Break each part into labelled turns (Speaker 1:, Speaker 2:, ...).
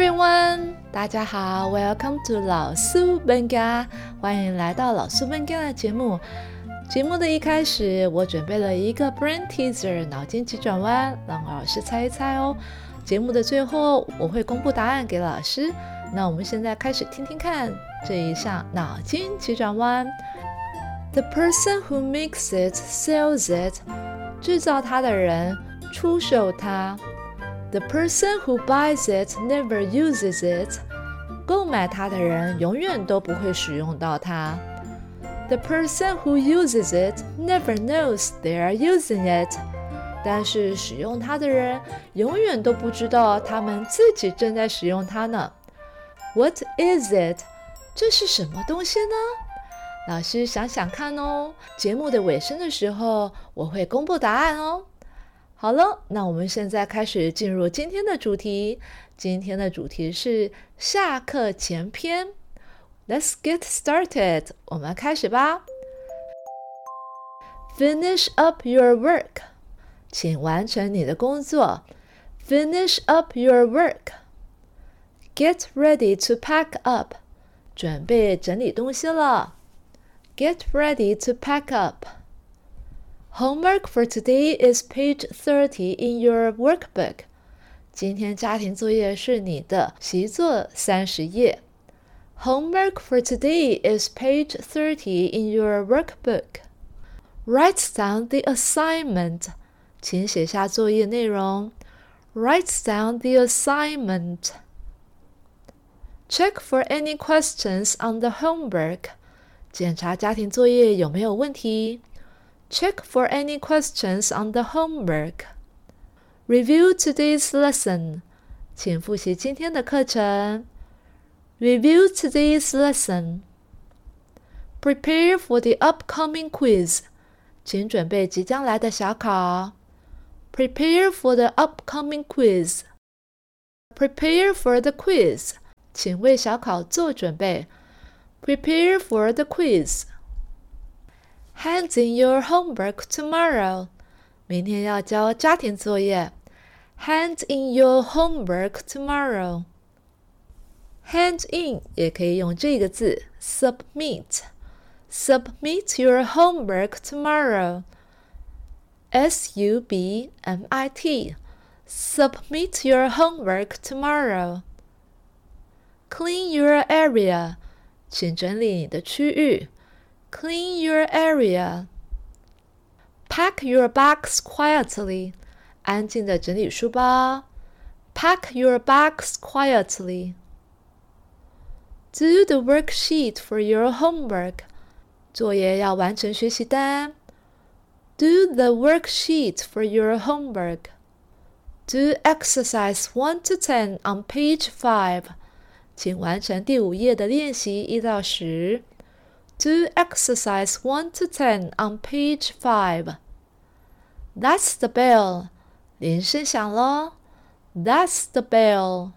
Speaker 1: everyone，大家好，Welcome to 老苏本家，欢迎来到老苏本家的节目。节目的一开始，我准备了一个 brain teaser 脑筋急转弯，让老师猜一猜哦。节目的最后，我会公布答案给老师。那我们现在开始听听看这一项脑筋急转弯。The person who makes it sells it，制造它的人出售它。The person who buys it never uses it。购买它的人永远都不会使用到它。The person who uses it never knows they are using it。但是使用它的人永远都不知道他们自己正在使用它呢。What is it？这是什么东西呢？老师想想看哦。节目的尾声的时候，我会公布答案哦。好了，那我们现在开始进入今天的主题。今天的主题是下课前篇。Let's get started，我们开始吧。Finish up your work，请完成你的工作。Finish up your work。Get ready to pack up，准备整理东西了。Get ready to pack up。Homework for today is page thirty in your workbook。今天家庭作业是你的习作三十页。Homework for today is page thirty in your workbook. Write down the assignment. 请写下作业内容。Write down the assignment. Check for any questions on the homework. 检查家庭作业有没有问题。 Check for any questions on the homework. Review today's lesson. 请复习今天的课程。Review today's lesson. Prepare for the upcoming quiz. 请准备即将来的小考。Prepare for the upcoming quiz. Prepare for the quiz. 请为小考做准备。Prepare for the quiz. Hand in your homework tomorrow. 明天要交家庭作业。Hand in your homework tomorrow. Hand in 也可以用这个字 submit. Submit your homework tomorrow. S U B M I T. Submit your homework tomorrow. Clean your area. 请整理你的区域。 Clean your area. Pack your bags quietly. 安静的整理书包。Pack your bags quietly. Do the worksheet for your homework. 作业要完成学习单。Do the worksheet for your homework. Do exercise one to ten on page five. 请完成第五页的练习一到十。 Do exercise 1 to 10 on page 5. That's the bell. 铃声响了。That's the bell.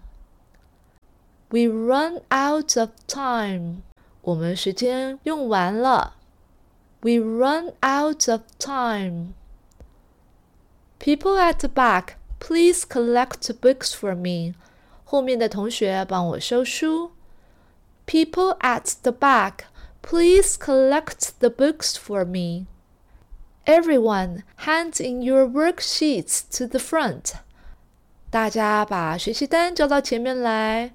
Speaker 1: We run out of time. 我们时间用完了。We run out of time. People at the back, please collect books for me. 后面的同学帮我收书。People at the back. Please collect the books for me. Everyone, hand in your worksheets to the front. 大家把学习单交到前面来。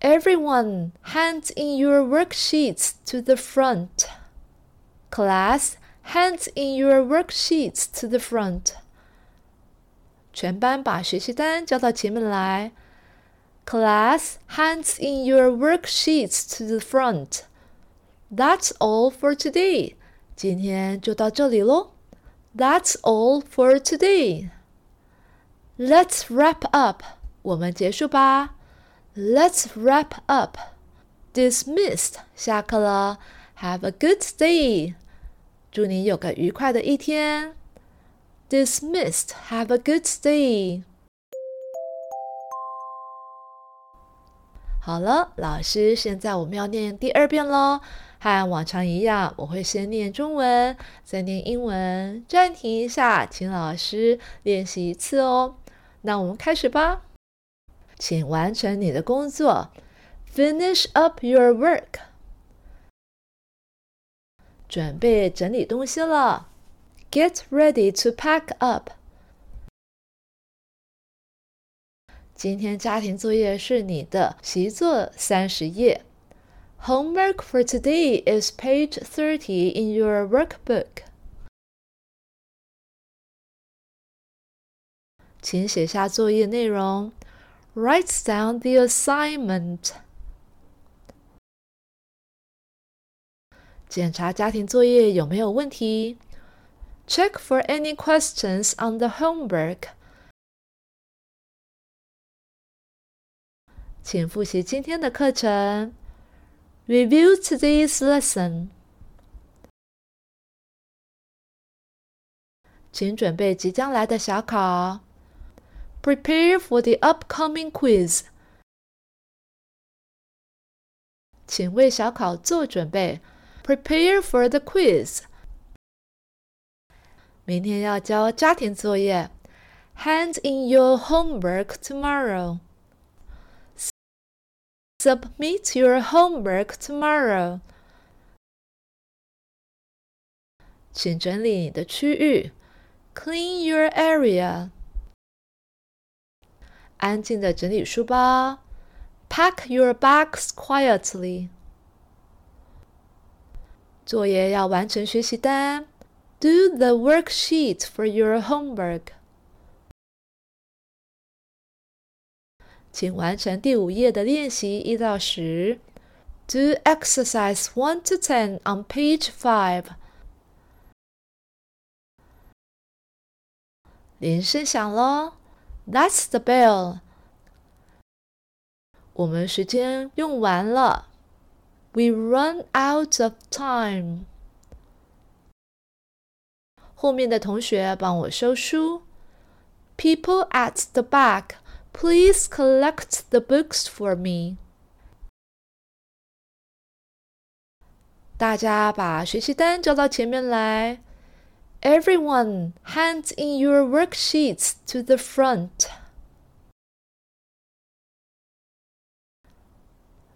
Speaker 1: Everyone, hand in your worksheets to the front. Class, hand in your worksheets to the front. 全班把学习单交到前面来。Class, hands in your worksheets to the front. That's all for today. 今天就到这里喽。That's all for today. Let's wrap up. 我们结束吧。Let's wrap up. Dismissed. 下课了。Have a good day. 祝你有个愉快的一天。Dismissed. Have a good day. 好了，老师，现在我们要念第二遍喽。和往常一样，我会先念中文，再念英文，暂停一下，请老师练习一次哦。那我们开始吧。请完成你的工作。Finish up your work。准备整理东西了。Get ready to pack up。今天家庭作业是你的习作三十页。Homework for today is page thirty in your workbook. 请写下作业内容。Write down the assignment. 检查家庭作业有没有问题。Check for any questions on the homework. 请复习今天的课程。 Review today's lesson. 请准备即将来的小考。Prepare for the upcoming quiz. 请为小考做准备。Prepare for the quiz. 明天要交家庭作业。Hand in your homework tomorrow. Submit your homework tomorrow. 请整理你的区域，Clean your area. 安静的整理书包，Pack your bags quietly. 作业要完成学习单，Do the worksheet for your homework. 请完成第五页的练习一到十。Do exercise one to ten on page five。铃声响了，That's the bell。我们时间用完了，We run out of time。后面的同学帮我收书。People at the back。 Please collect the books for me. 大家把学习单交到前面来。Everyone, hand in your worksheets to the front.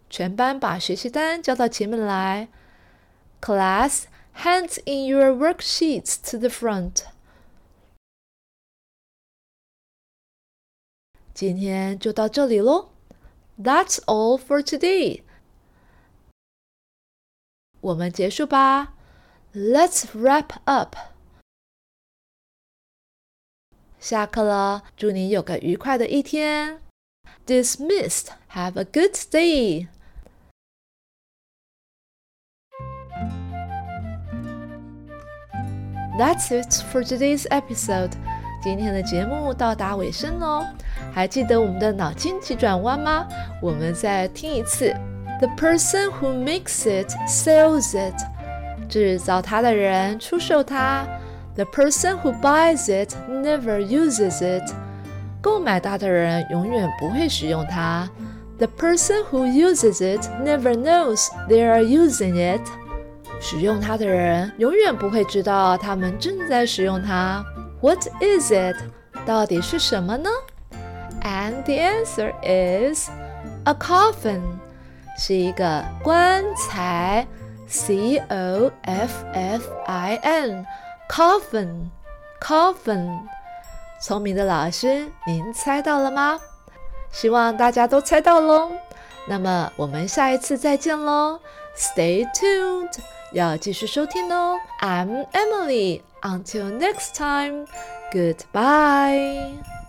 Speaker 1: 全班把学习单交到前面来。Class, hand in your worksheets to the front. 今天就到这里喽。That's all for today。我们结束吧。Let's wrap up。下课了，祝你有个愉快的一天。Dismissed. Have a good day. That's it for today's episode. 今天的节目到达尾声喽，还记得我们的脑筋急转弯吗？我们再听一次：The person who makes it sells it，制造它的人出售它；The person who buys it never uses it，购买它的人永远不会使用它；The person who uses it never knows they are using it，使用它的人永远不会知道他们正在使用它。What is it？到底是什么呢？And the answer is a coffin，是一个棺材，C O F F I N，coffin，coffin。聪明的老师，您猜到了吗？希望大家都猜到喽。 那么我们下一次再见喽，Stay tuned，要继续收听哦。I'm Emily。Until next time, goodbye.